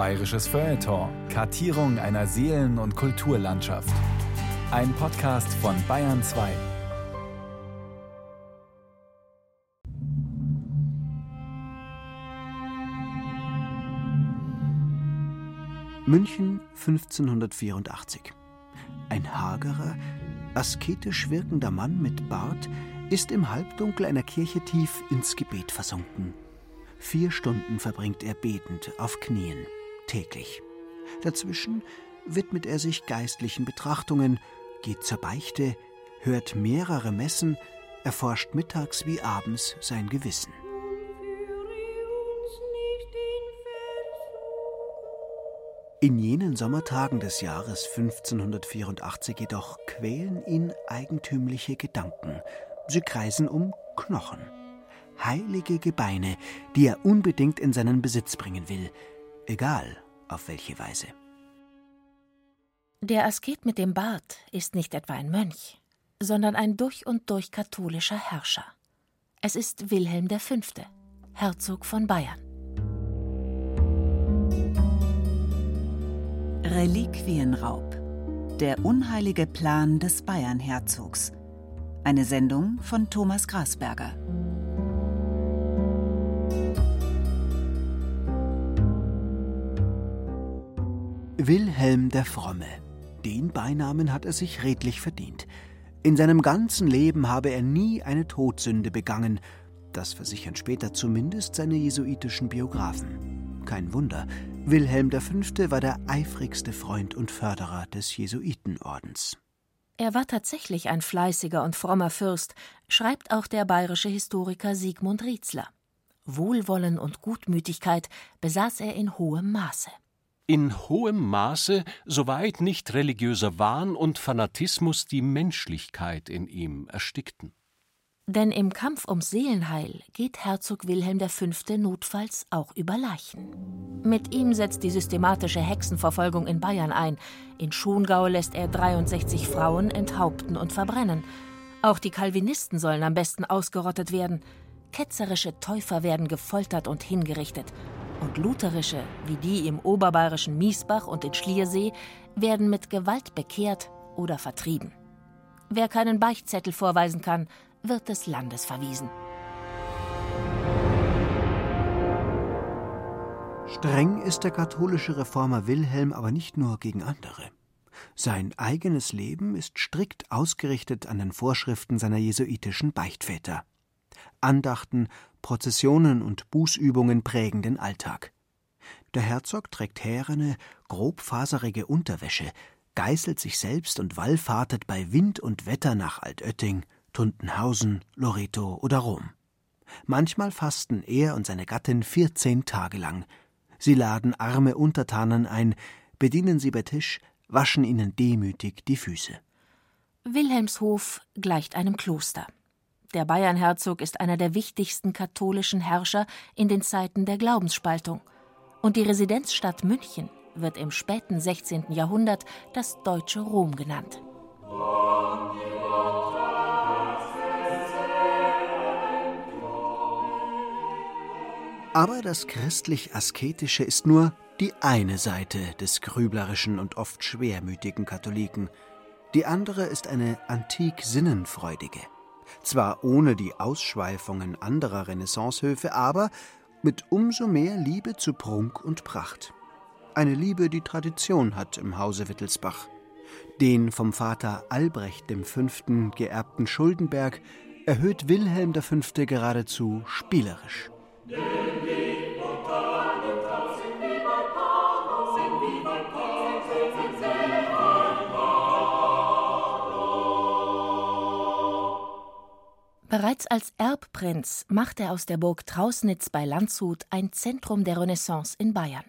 Bayerisches Feuilleton. Kartierung einer Seelen- und Kulturlandschaft. Ein Podcast von Bayern 2. München 1584. Ein hagerer, asketisch wirkender Mann mit Bart ist im Halbdunkel einer Kirche tief ins Gebet versunken. Vier Stunden verbringt er betend auf Knien, täglich. Dazwischen widmet er sich geistlichen Betrachtungen, geht zur Beichte, hört mehrere Messen, erforscht mittags wie abends sein Gewissen. In jenen Sommertagen des Jahres 1584 jedoch quälen ihn eigentümliche Gedanken. Sie kreisen um Knochen. Heilige Gebeine, die er unbedingt in seinen Besitz bringen will, egal auf welche Weise. Der Asket mit dem Bart ist nicht etwa ein Mönch, sondern ein durch und durch katholischer Herrscher. Es ist Wilhelm V., Herzog von Bayern. Reliquienraub. Der unheilige Plan des Bayernherzogs. Eine Sendung von Thomas Grasberger. Wilhelm der Fromme. Den Beinamen hat er sich redlich verdient. In seinem ganzen Leben habe er nie eine Todsünde begangen. Das versichern später zumindest seine jesuitischen Biografen. Kein Wunder, Wilhelm V. war der eifrigste Freund und Förderer des Jesuitenordens. Er war tatsächlich ein fleißiger und frommer Fürst, schreibt auch der bayerische Historiker Sigmund Rietzler. Wohlwollen und Gutmütigkeit besaß er in hohem Maße in hohem Maße, soweit nicht religiöser Wahn und Fanatismus die Menschlichkeit in ihm erstickten. Denn im Kampf ums Seelenheil geht Herzog Wilhelm V. notfalls auch über Leichen. Mit ihm setzt die systematische Hexenverfolgung in Bayern ein. In Schongau lässt er 63 Frauen enthaupten und verbrennen. Auch die Calvinisten sollen am besten ausgerottet werden. Ketzerische Täufer werden gefoltert und hingerichtet und lutherische, wie die im oberbayerischen Miesbach und in Schliersee, werden mit Gewalt bekehrt oder vertrieben. Wer keinen Beichtzettel vorweisen kann, wird des Landes verwiesen. Streng ist der katholische Reformer Wilhelm aber nicht nur gegen andere. Sein eigenes Leben ist strikt ausgerichtet an den Vorschriften seiner jesuitischen Beichtväter. Andachten, Prozessionen und Bußübungen prägen den Alltag. Der Herzog trägt härene, grobfaserige Unterwäsche, geißelt sich selbst und wallfahrtet bei Wind und Wetter nach Altötting, Tuntenhausen, Loreto oder Rom. Manchmal fasten er und seine Gattin vierzehn Tage lang. Sie laden arme Untertanen ein, bedienen sie bei Tisch, waschen ihnen demütig die Füße. Wilhelmshof gleicht einem Kloster. Der Bayernherzog ist einer der wichtigsten katholischen Herrscher in den Zeiten der Glaubensspaltung. Und die Residenzstadt München wird im späten 16. Jahrhundert das deutsche Rom genannt. Aber das christlich-asketische ist nur die eine Seite des grüblerischen und oft schwermütigen Katholiken. Die andere ist eine antik sinnenfreudige zwar ohne die Ausschweifungen anderer Renaissancehöfe, aber mit umso mehr Liebe zu Prunk und Pracht. Eine Liebe, die Tradition hat im Hause Wittelsbach. Den vom Vater Albrecht V. geerbten Schuldenberg erhöht Wilhelm V. geradezu spielerisch. Bereits als Erbprinz macht er aus der Burg Trausnitz bei Landshut ein Zentrum der Renaissance in Bayern.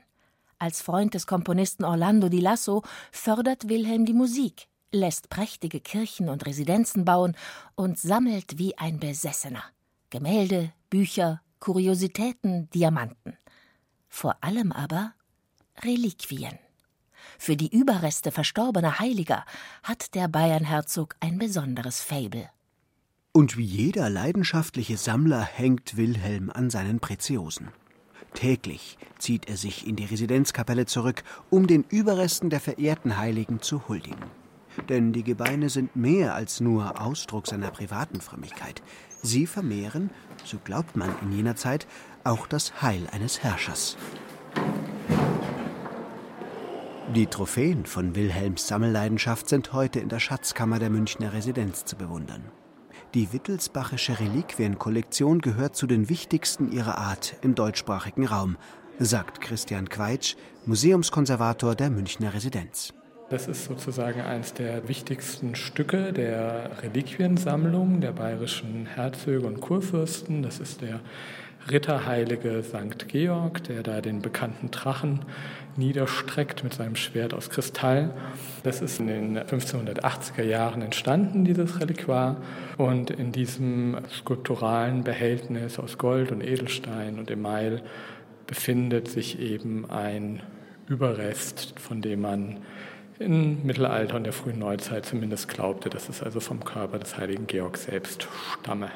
Als Freund des Komponisten Orlando di Lasso fördert Wilhelm die Musik, lässt prächtige Kirchen und Residenzen bauen und sammelt wie ein Besessener Gemälde, Bücher, Kuriositäten, Diamanten. Vor allem aber Reliquien. Für die Überreste verstorbener Heiliger hat der Bayernherzog ein besonderes Faible. Und wie jeder leidenschaftliche Sammler hängt Wilhelm an seinen Preziosen. Täglich zieht er sich in die Residenzkapelle zurück, um den Überresten der verehrten Heiligen zu huldigen. Denn die Gebeine sind mehr als nur Ausdruck seiner privaten Frömmigkeit. Sie vermehren, so glaubt man in jener Zeit, auch das Heil eines Herrschers. Die Trophäen von Wilhelms Sammelleidenschaft sind heute in der Schatzkammer der Münchner Residenz zu bewundern. Die Wittelsbachische Reliquienkollektion gehört zu den wichtigsten ihrer Art im deutschsprachigen Raum, sagt Christian Queitsch, Museumskonservator der Münchner Residenz. Das ist sozusagen eines der wichtigsten Stücke der Reliquiensammlung der bayerischen Herzöge und Kurfürsten. Das ist der Ritterheilige St. Georg, der da den bekannten Drachen niederstreckt mit seinem Schwert aus Kristall. Das ist in den 1580er Jahren entstanden, dieses Reliquar. Und in diesem skulpturalen Behältnis aus Gold und Edelstein und Email befindet sich eben ein Überrest, von dem man im Mittelalter und der frühen Neuzeit zumindest glaubte, dass es also vom Körper des heiligen Georg selbst stamme.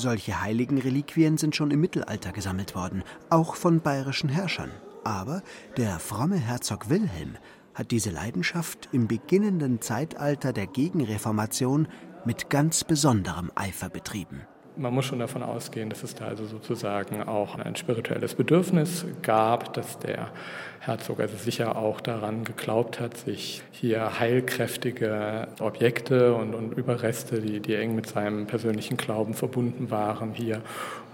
Solche heiligen Reliquien sind schon im Mittelalter gesammelt worden, auch von bayerischen Herrschern. Aber der fromme Herzog Wilhelm hat diese Leidenschaft im beginnenden Zeitalter der Gegenreformation mit ganz besonderem Eifer betrieben. Man muss schon davon ausgehen, dass es da also sozusagen auch ein spirituelles Bedürfnis gab, dass der Herzog also sicher auch daran geglaubt hat, sich hier heilkräftige Objekte und, und Überreste, die, die eng mit seinem persönlichen Glauben verbunden waren, hier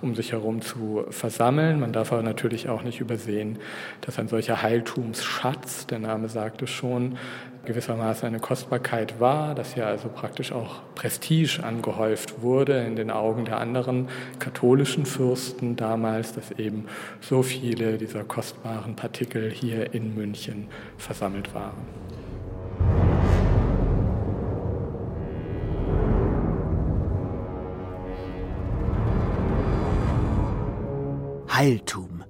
um sich herum zu versammeln. Man darf aber natürlich auch nicht übersehen, dass ein solcher Heiltumsschatz, der Name sagt es schon, gewissermaßen eine Kostbarkeit war, dass hier also praktisch auch Prestige angehäuft wurde in den Augen der anderen katholischen Fürsten damals, dass eben so viele dieser kostbaren Partikel hier in München versammelt waren. Heiltum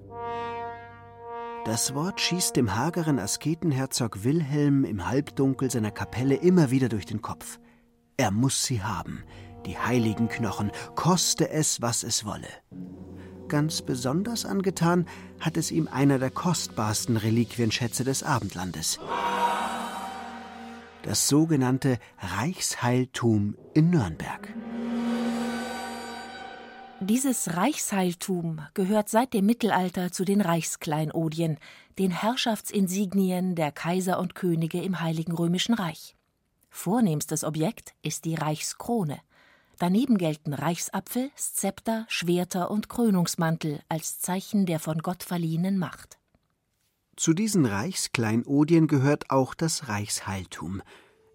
das Wort schießt dem hageren Asketenherzog Wilhelm im Halbdunkel seiner Kapelle immer wieder durch den Kopf. Er muss sie haben, die heiligen Knochen, koste es, was es wolle. Ganz besonders angetan hat es ihm einer der kostbarsten Reliquienschätze des Abendlandes. Das sogenannte Reichsheiltum in Nürnberg. Dieses Reichsheiltum gehört seit dem Mittelalter zu den Reichskleinodien, den Herrschaftsinsignien der Kaiser und Könige im Heiligen Römischen Reich. Vornehmstes Objekt ist die Reichskrone. Daneben gelten Reichsapfel, Szepter, Schwerter und Krönungsmantel als Zeichen der von Gott verliehenen Macht. Zu diesen Reichskleinodien gehört auch das Reichsheiltum.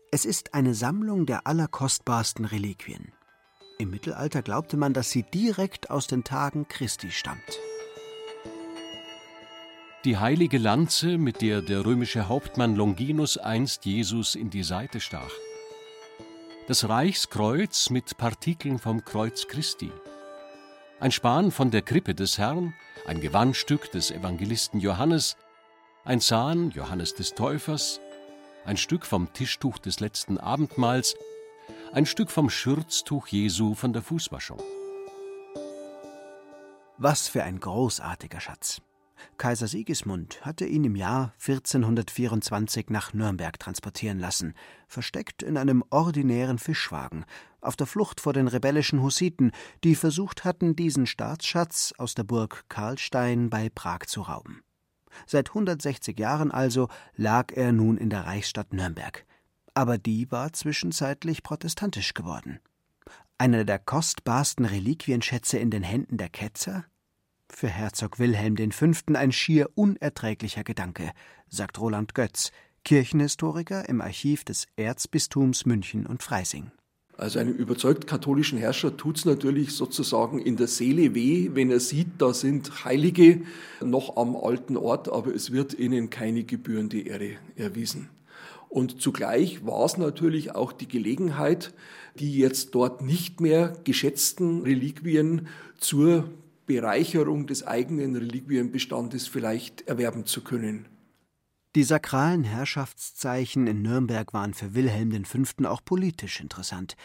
Es ist eine Sammlung der allerkostbarsten Reliquien. Im Mittelalter glaubte man, dass sie direkt aus den Tagen Christi stammt. Die heilige Lanze, mit der der römische Hauptmann Longinus einst Jesus in die Seite stach. Das Reichskreuz mit Partikeln vom Kreuz Christi. Ein Span von der Krippe des Herrn, ein Gewandstück des Evangelisten Johannes, ein Zahn Johannes des Täufers, ein Stück vom Tischtuch des letzten Abendmahls ein Stück vom Schürztuch Jesu von der Fußwaschung. Was für ein großartiger Schatz. Kaiser Sigismund hatte ihn im Jahr 1424 nach Nürnberg transportieren lassen, versteckt in einem ordinären Fischwagen, auf der Flucht vor den rebellischen Hussiten, die versucht hatten, diesen Staatsschatz aus der Burg Karlstein bei Prag zu rauben. Seit 160 Jahren also lag er nun in der Reichsstadt Nürnberg aber die war zwischenzeitlich protestantisch geworden. Einer der kostbarsten Reliquienschätze in den Händen der Ketzer? Für Herzog Wilhelm V. ein schier unerträglicher Gedanke, sagt Roland Götz, Kirchenhistoriker im Archiv des Erzbistums München und Freising. Also einem überzeugt katholischen Herrscher tut es natürlich sozusagen in der Seele weh, wenn er sieht, da sind Heilige noch am alten Ort, aber es wird ihnen keine gebührende Ehre erwiesen. Und zugleich war es natürlich auch die Gelegenheit, die jetzt dort nicht mehr geschätzten Reliquien zur Bereicherung des eigenen Reliquienbestandes vielleicht erwerben zu können. Die sakralen Herrschaftszeichen in Nürnberg waren für Wilhelm V. auch politisch interessant.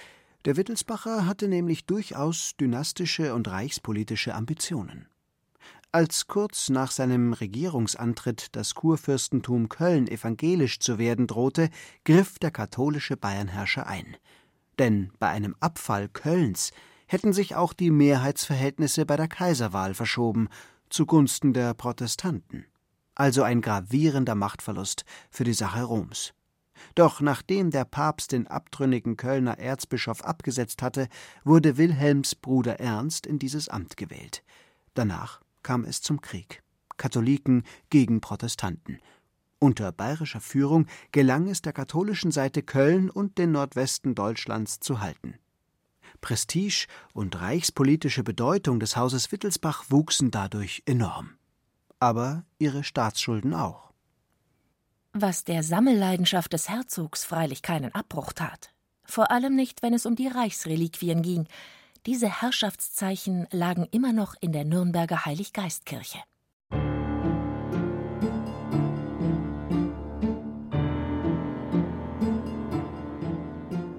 Der Wittelsbacher hatte nämlich durchaus dynastische und reichspolitische Ambitionen. Als kurz nach seinem Regierungsantritt das Kurfürstentum Köln evangelisch zu werden drohte, griff der katholische Bayernherrscher ein. Denn bei einem Abfall Kölns hätten sich auch die Mehrheitsverhältnisse bei der Kaiserwahl verschoben zugunsten der Protestanten. Also ein gravierender Machtverlust für die Sache Roms. Doch nachdem der Papst den abtrünnigen Kölner Erzbischof abgesetzt hatte, wurde Wilhelms Bruder Ernst in dieses Amt gewählt. Danach kam es zum Krieg. Katholiken gegen Protestanten. Unter bayerischer Führung gelang es der katholischen Seite Köln und den Nordwesten Deutschlands zu halten. Prestige und reichspolitische Bedeutung des Hauses Wittelsbach wuchsen dadurch enorm. Aber ihre Staatsschulden auch. Was der Sammelleidenschaft des Herzogs freilich keinen Abbruch tat. Vor allem nicht, wenn es um die Reichsreliquien ging, diese Herrschaftszeichen lagen immer noch in der Nürnberger Heiliggeistkirche.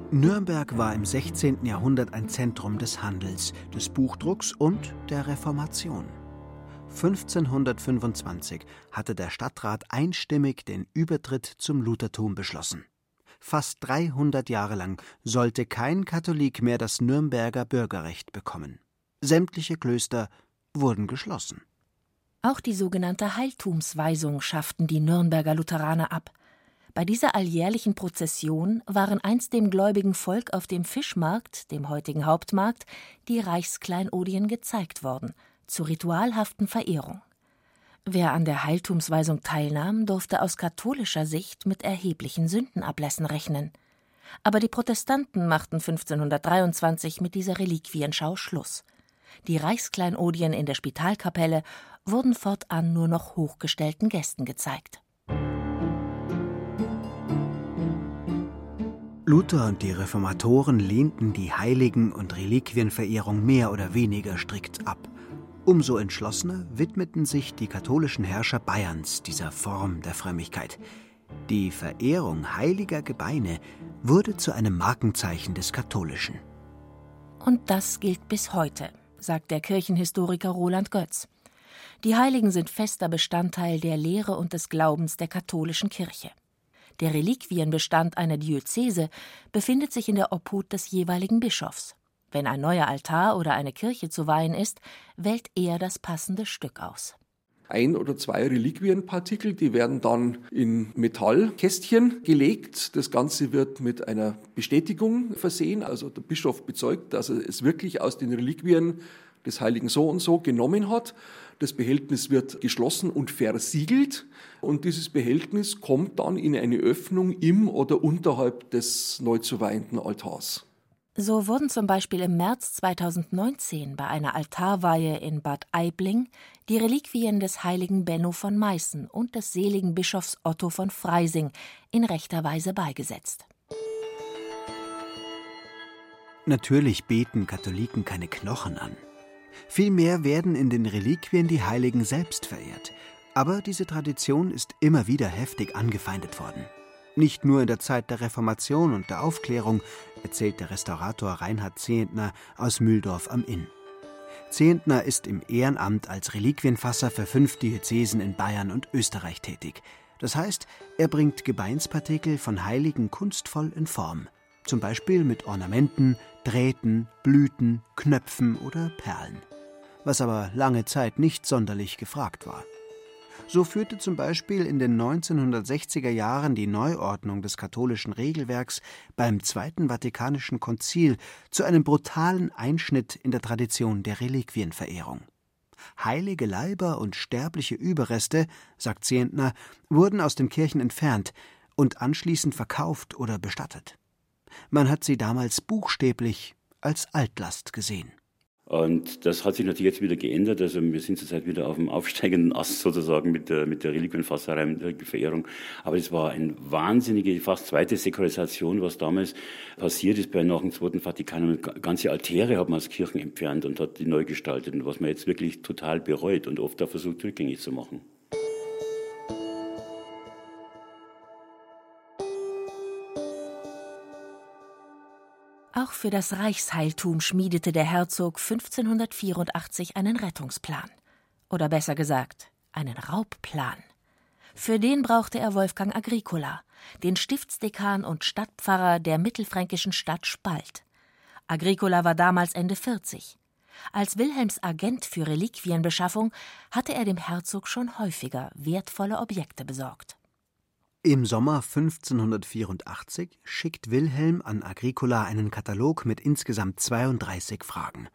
Nürnberg war im 16. Jahrhundert ein Zentrum des Handels, des Buchdrucks und der Reformation. 1525 hatte der Stadtrat einstimmig den Übertritt zum Luthertum beschlossen. Fast 300 Jahre lang sollte kein Katholik mehr das Nürnberger Bürgerrecht bekommen. Sämtliche Klöster wurden geschlossen. Auch die sogenannte Heiltumsweisung schafften die Nürnberger Lutheraner ab. Bei dieser alljährlichen Prozession waren einst dem gläubigen Volk auf dem Fischmarkt, dem heutigen Hauptmarkt, die Reichskleinodien gezeigt worden, zur ritualhaften Verehrung. Wer an der Heiltumsweisung teilnahm, durfte aus katholischer Sicht mit erheblichen Sündenablässen rechnen. Aber die Protestanten machten 1523 mit dieser Reliquienschau Schluss. Die Reichskleinodien in der Spitalkapelle wurden fortan nur noch hochgestellten Gästen gezeigt. Luther und die Reformatoren lehnten die Heiligen- und Reliquienverehrung mehr oder weniger strikt ab. Umso entschlossener widmeten sich die katholischen Herrscher Bayerns dieser Form der Frömmigkeit. Die Verehrung heiliger Gebeine wurde zu einem Markenzeichen des Katholischen. Und das gilt bis heute, sagt der Kirchenhistoriker Roland Götz. Die Heiligen sind fester Bestandteil der Lehre und des Glaubens der katholischen Kirche. Der Reliquienbestand einer Diözese befindet sich in der Obhut des jeweiligen Bischofs. Wenn ein neuer Altar oder eine Kirche zu weihen ist, wählt er das passende Stück aus. Ein oder zwei Reliquienpartikel, die werden dann in Metallkästchen gelegt. Das Ganze wird mit einer Bestätigung versehen. Also der Bischof bezeugt, dass er es wirklich aus den Reliquien des Heiligen so und so genommen hat. Das Behältnis wird geschlossen und versiegelt und dieses Behältnis kommt dann in eine Öffnung im oder unterhalb des neu zu weihenden Altars. So wurden zum Beispiel im März 2019 bei einer Altarweihe in Bad Aibling die Reliquien des heiligen Benno von Meißen und des seligen Bischofs Otto von Freising in rechter Weise beigesetzt. Natürlich beten Katholiken keine Knochen an. Vielmehr werden in den Reliquien die Heiligen selbst verehrt. Aber diese Tradition ist immer wieder heftig angefeindet worden. Nicht nur in der Zeit der Reformation und der Aufklärung, erzählt der Restaurator Reinhard Zehentner aus Mühldorf am Inn. Zehentner ist im Ehrenamt als Reliquienfasser für fünf Diözesen in Bayern und Österreich tätig. Das heißt, er bringt Gebeinspartikel von Heiligen kunstvoll in Form, zum Beispiel mit Ornamenten, Drähten, Blüten, Knöpfen oder Perlen. Was aber lange Zeit nicht sonderlich gefragt war. So führte zum Beispiel in den 1960er Jahren die Neuordnung des katholischen Regelwerks beim Zweiten Vatikanischen Konzil zu einem brutalen Einschnitt in der Tradition der Reliquienverehrung. Heilige Leiber und sterbliche Überreste, sagt Zehntner, wurden aus den Kirchen entfernt und anschließend verkauft oder bestattet. Man hat sie damals buchstäblich als Altlast gesehen. Und das hat sich natürlich jetzt wieder geändert. Also wir sind zurzeit wieder auf dem aufsteigenden Ast sozusagen mit der, mit der Reliquienfasserei, mit der Verehrung. Aber es war eine wahnsinnige, fast zweite Säkularisation, was damals passiert ist bei nach dem Zweiten Vatikan. Ganze Altäre hat man aus Kirchen entfernt und hat die neu gestaltet. Und was man jetzt wirklich total bereut und oft auch versucht rückgängig zu machen. Auch für das Reichsheiltum schmiedete der Herzog 1584 einen Rettungsplan. Oder besser gesagt, einen Raubplan. Für den brauchte er Wolfgang Agricola, den Stiftsdekan und Stadtpfarrer der mittelfränkischen Stadt Spalt. Agricola war damals Ende 40. Als Wilhelms Agent für Reliquienbeschaffung hatte er dem Herzog schon häufiger wertvolle Objekte besorgt. Im Sommer 1584 schickt Wilhelm an Agricola einen Katalog mit insgesamt 32 Fragen.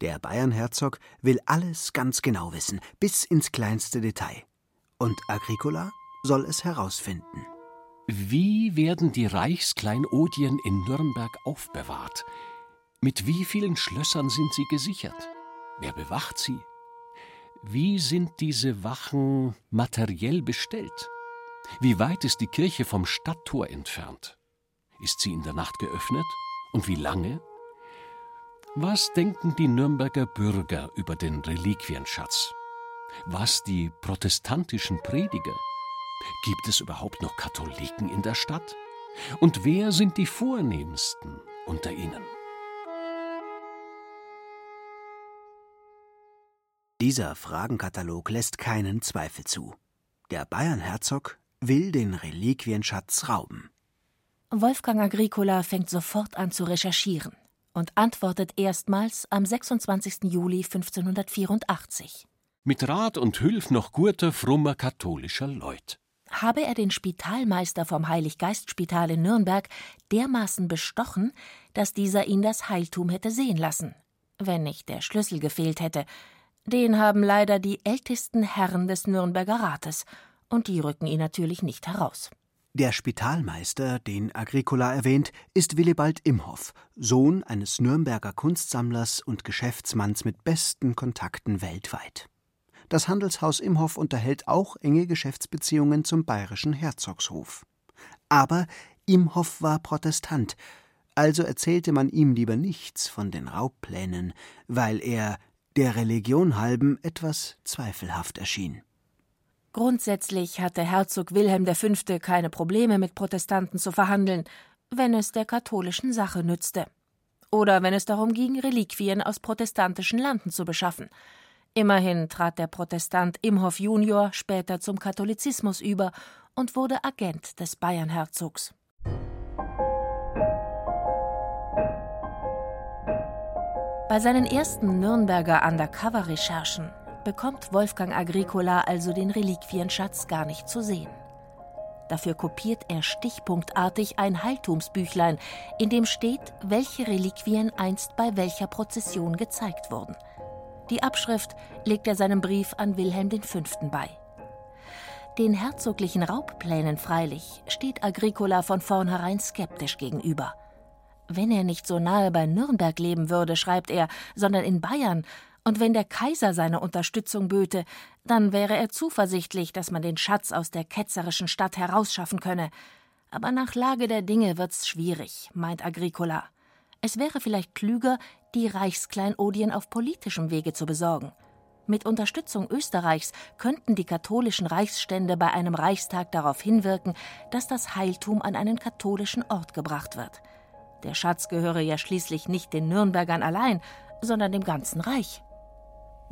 Der Bayernherzog will alles ganz genau wissen, bis ins kleinste Detail. Und Agricola soll es herausfinden. Wie werden die Reichskleinodien in Nürnberg aufbewahrt? Mit wie vielen Schlössern sind sie gesichert? Wer bewacht sie? Wie sind diese Wachen materiell bestellt? Wie weit ist die Kirche vom Stadttor entfernt? Ist sie in der Nacht geöffnet? Und wie lange? Was denken die Nürnberger Bürger über den Reliquienschatz? Was die protestantischen Prediger? Gibt es überhaupt noch Katholiken in der Stadt? Und wer sind die vornehmsten unter ihnen? Dieser Fragenkatalog lässt keinen Zweifel zu. Der Bayernherzog will den Reliquienschatz rauben. Wolfgang Agricola fängt sofort an zu recherchieren und antwortet erstmals am 26. Juli 1584. Mit Rat und Hülf noch guter, frummer katholischer Leut. Habe er den Spitalmeister vom Heiliggeistspital in Nürnberg dermaßen bestochen, dass dieser ihn das Heiltum hätte sehen lassen, wenn nicht der Schlüssel gefehlt hätte, den haben leider die ältesten Herren des Nürnberger Rates, und die rücken ihn natürlich nicht heraus. Der Spitalmeister, den Agricola erwähnt, ist Willibald Imhoff, Sohn eines Nürnberger Kunstsammlers und Geschäftsmanns mit besten Kontakten weltweit. Das Handelshaus Imhoff unterhält auch enge Geschäftsbeziehungen zum bayerischen Herzogshof. Aber Imhoff war Protestant, also erzählte man ihm lieber nichts von den Raubplänen, weil er der Religion halben etwas zweifelhaft erschien. Grundsätzlich hatte Herzog Wilhelm V. keine Probleme mit Protestanten zu verhandeln, wenn es der katholischen Sache nützte. Oder wenn es darum ging, Reliquien aus protestantischen Landen zu beschaffen. Immerhin trat der Protestant Imhoff junior später zum Katholizismus über und wurde Agent des Bayernherzogs. Bei seinen ersten Nürnberger Undercover-Recherchen bekommt Wolfgang Agricola also den Reliquienschatz gar nicht zu sehen. Dafür kopiert er stichpunktartig ein Heiltumsbüchlein, in dem steht, welche Reliquien einst bei welcher Prozession gezeigt wurden. Die Abschrift legt er seinem Brief an Wilhelm V. bei. Den herzoglichen Raubplänen freilich steht Agricola von vornherein skeptisch gegenüber. Wenn er nicht so nahe bei Nürnberg leben würde, schreibt er, sondern in Bayern, und wenn der Kaiser seine Unterstützung böte, dann wäre er zuversichtlich, dass man den Schatz aus der ketzerischen Stadt herausschaffen könne. Aber nach Lage der Dinge wird's schwierig, meint Agricola. Es wäre vielleicht klüger, die Reichskleinodien auf politischem Wege zu besorgen. Mit Unterstützung Österreichs könnten die katholischen Reichsstände bei einem Reichstag darauf hinwirken, dass das Heiltum an einen katholischen Ort gebracht wird. Der Schatz gehöre ja schließlich nicht den Nürnbergern allein, sondern dem ganzen Reich.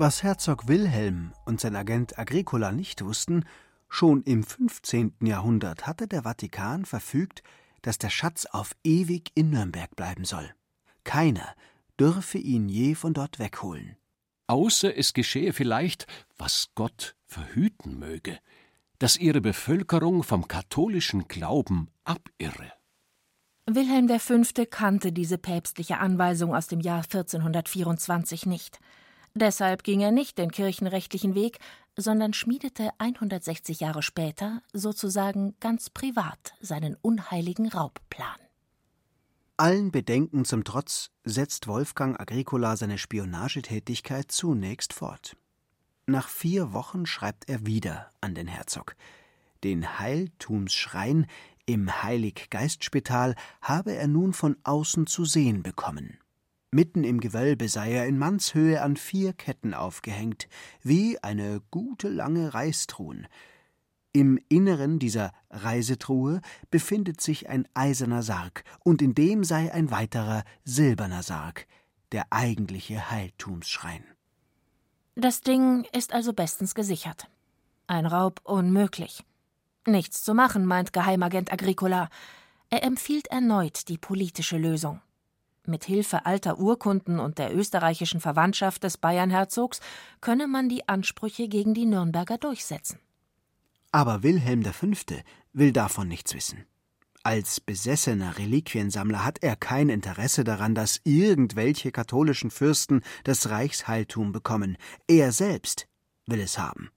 Was Herzog Wilhelm und sein Agent Agricola nicht wussten, schon im 15. Jahrhundert hatte der Vatikan verfügt, dass der Schatz auf ewig in Nürnberg bleiben soll. Keiner dürfe ihn je von dort wegholen. Außer es geschehe vielleicht, was Gott verhüten möge, dass ihre Bevölkerung vom katholischen Glauben abirre. Wilhelm V. kannte diese päpstliche Anweisung aus dem Jahr 1424 nicht. Deshalb ging er nicht den kirchenrechtlichen Weg, sondern schmiedete 160 Jahre später sozusagen ganz privat seinen unheiligen Raubplan. Allen Bedenken zum Trotz setzt Wolfgang Agricola seine Spionagetätigkeit zunächst fort. Nach vier Wochen schreibt er wieder an den Herzog. Den Heiltumsschrein im Heiliggeistspital habe er nun von außen zu sehen bekommen. Mitten im Gewölbe sei er in Mannshöhe an vier Ketten aufgehängt, wie eine gute lange Reistruhen. Im Inneren dieser Reisetruhe befindet sich ein eiserner Sarg, und in dem sei ein weiterer silberner Sarg, der eigentliche Heiltumsschrein. Das Ding ist also bestens gesichert. Ein Raub unmöglich. Nichts zu machen, meint Geheimagent Agricola. Er empfiehlt erneut die politische Lösung. Mit Hilfe alter Urkunden und der österreichischen Verwandtschaft des Bayernherzogs könne man die Ansprüche gegen die Nürnberger durchsetzen. Aber Wilhelm V. will davon nichts wissen. Als besessener Reliquiensammler hat er kein Interesse daran, dass irgendwelche katholischen Fürsten das Reichsheiltum bekommen. Er selbst will es haben.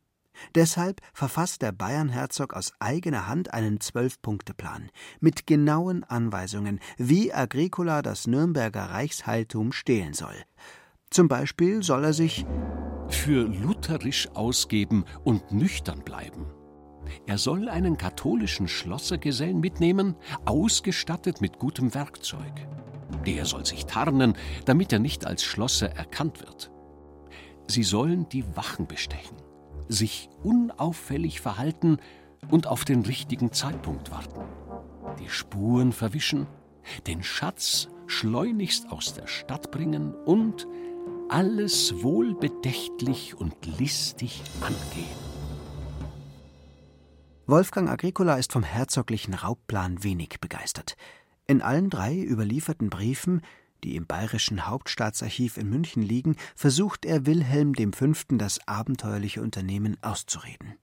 Deshalb verfasst der Bayernherzog aus eigener Hand einen Zwölf-Punkte-Plan mit genauen Anweisungen, wie Agricola das Nürnberger Reichsheiltum stehlen soll. Zum Beispiel soll er sich für lutherisch ausgeben und nüchtern bleiben. Er soll einen katholischen Schlossergesellen mitnehmen, ausgestattet mit gutem Werkzeug. Der soll sich tarnen, damit er nicht als Schlosser erkannt wird. Sie sollen die Wachen bestechen sich unauffällig verhalten und auf den richtigen Zeitpunkt warten, die Spuren verwischen, den Schatz schleunigst aus der Stadt bringen und alles wohlbedächtlich und listig angehen. Wolfgang Agricola ist vom herzoglichen Raubplan wenig begeistert. In allen drei überlieferten Briefen die im Bayerischen Hauptstaatsarchiv in München liegen, versucht er Wilhelm V. das abenteuerliche Unternehmen auszureden.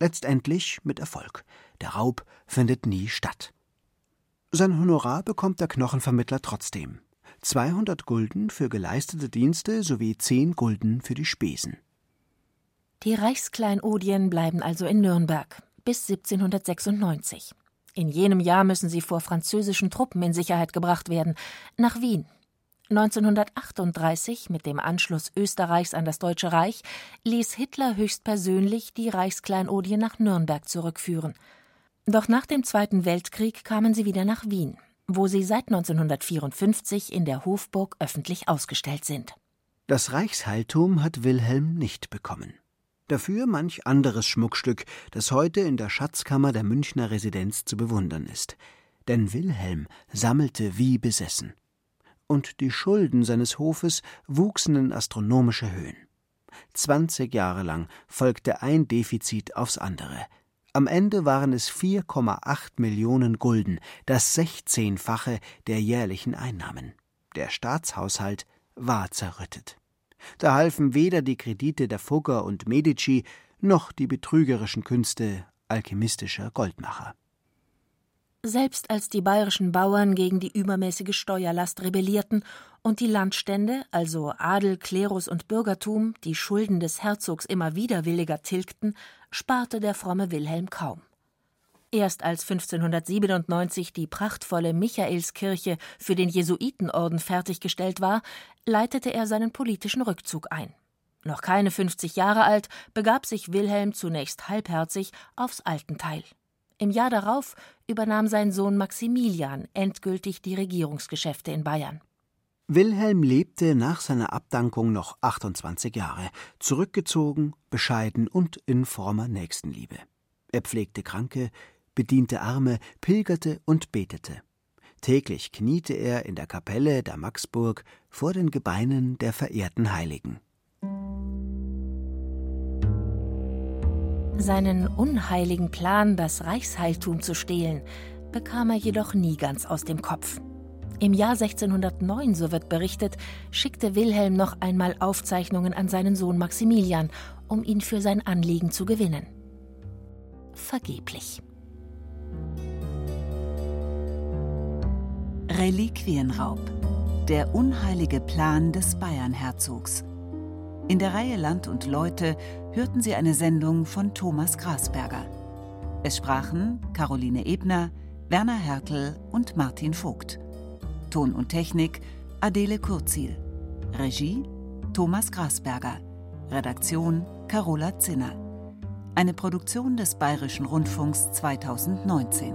Letztendlich mit Erfolg. Der Raub findet nie statt. Sein Honorar bekommt der Knochenvermittler trotzdem. 200 Gulden für geleistete Dienste sowie 10 Gulden für die Spesen. Die Reichskleinodien bleiben also in Nürnberg bis 1796. In jenem Jahr müssen sie vor französischen Truppen in Sicherheit gebracht werden, nach Wien. 1938, mit dem Anschluss Österreichs an das Deutsche Reich, ließ Hitler höchstpersönlich die Reichskleinodien nach Nürnberg zurückführen. Doch nach dem Zweiten Weltkrieg kamen sie wieder nach Wien, wo sie seit 1954 in der Hofburg öffentlich ausgestellt sind. Das Reichsheiltum hat Wilhelm nicht bekommen. Dafür manch anderes Schmuckstück, das heute in der Schatzkammer der Münchner Residenz zu bewundern ist. Denn Wilhelm sammelte wie besessen. Und die Schulden seines Hofes wuchsen in astronomische Höhen. Zwanzig Jahre lang folgte ein Defizit aufs andere. Am Ende waren es 4,8 Millionen Gulden, das sechzehnfache der jährlichen Einnahmen. Der Staatshaushalt war zerrüttet. Da halfen weder die Kredite der Fugger und Medici noch die betrügerischen Künste alchemistischer Goldmacher. Selbst als die bayerischen Bauern gegen die übermäßige Steuerlast rebellierten und die Landstände, also Adel, Klerus und Bürgertum, die Schulden des Herzogs immer widerwilliger tilgten, sparte der fromme Wilhelm kaum. Erst als 1597 die prachtvolle Michaelskirche für den Jesuitenorden fertiggestellt war, leitete er seinen politischen Rückzug ein. Noch keine 50 Jahre alt, begab sich Wilhelm zunächst halbherzig aufs Altenteil. Im Jahr darauf übernahm sein Sohn Maximilian endgültig die Regierungsgeschäfte in Bayern. Wilhelm lebte nach seiner Abdankung noch 28 Jahre, zurückgezogen, bescheiden und in frommer Nächstenliebe. Er pflegte Kranke, bediente Arme, pilgerte und betete. Täglich kniete er in der Kapelle der Maxburg vor den Gebeinen der verehrten Heiligen. Seinen unheiligen Plan, das Reichsheiltum zu stehlen, bekam er jedoch nie ganz aus dem Kopf. Im Jahr 1609, so wird berichtet, schickte Wilhelm noch einmal Aufzeichnungen an seinen Sohn Maximilian, um ihn für sein Anliegen zu gewinnen. Vergeblich. Reliquienraub. Der unheilige Plan des Bayernherzogs. In der Reihe Land und Leute hörten Sie eine Sendung von Thomas Grasberger. Es sprachen Caroline Ebner, Werner Hertel und Martin Vogt. Ton und Technik Adele Kurzil. Regie Thomas Grasberger. Redaktion Carola Zinner. Eine Produktion des Bayerischen Rundfunks 2019.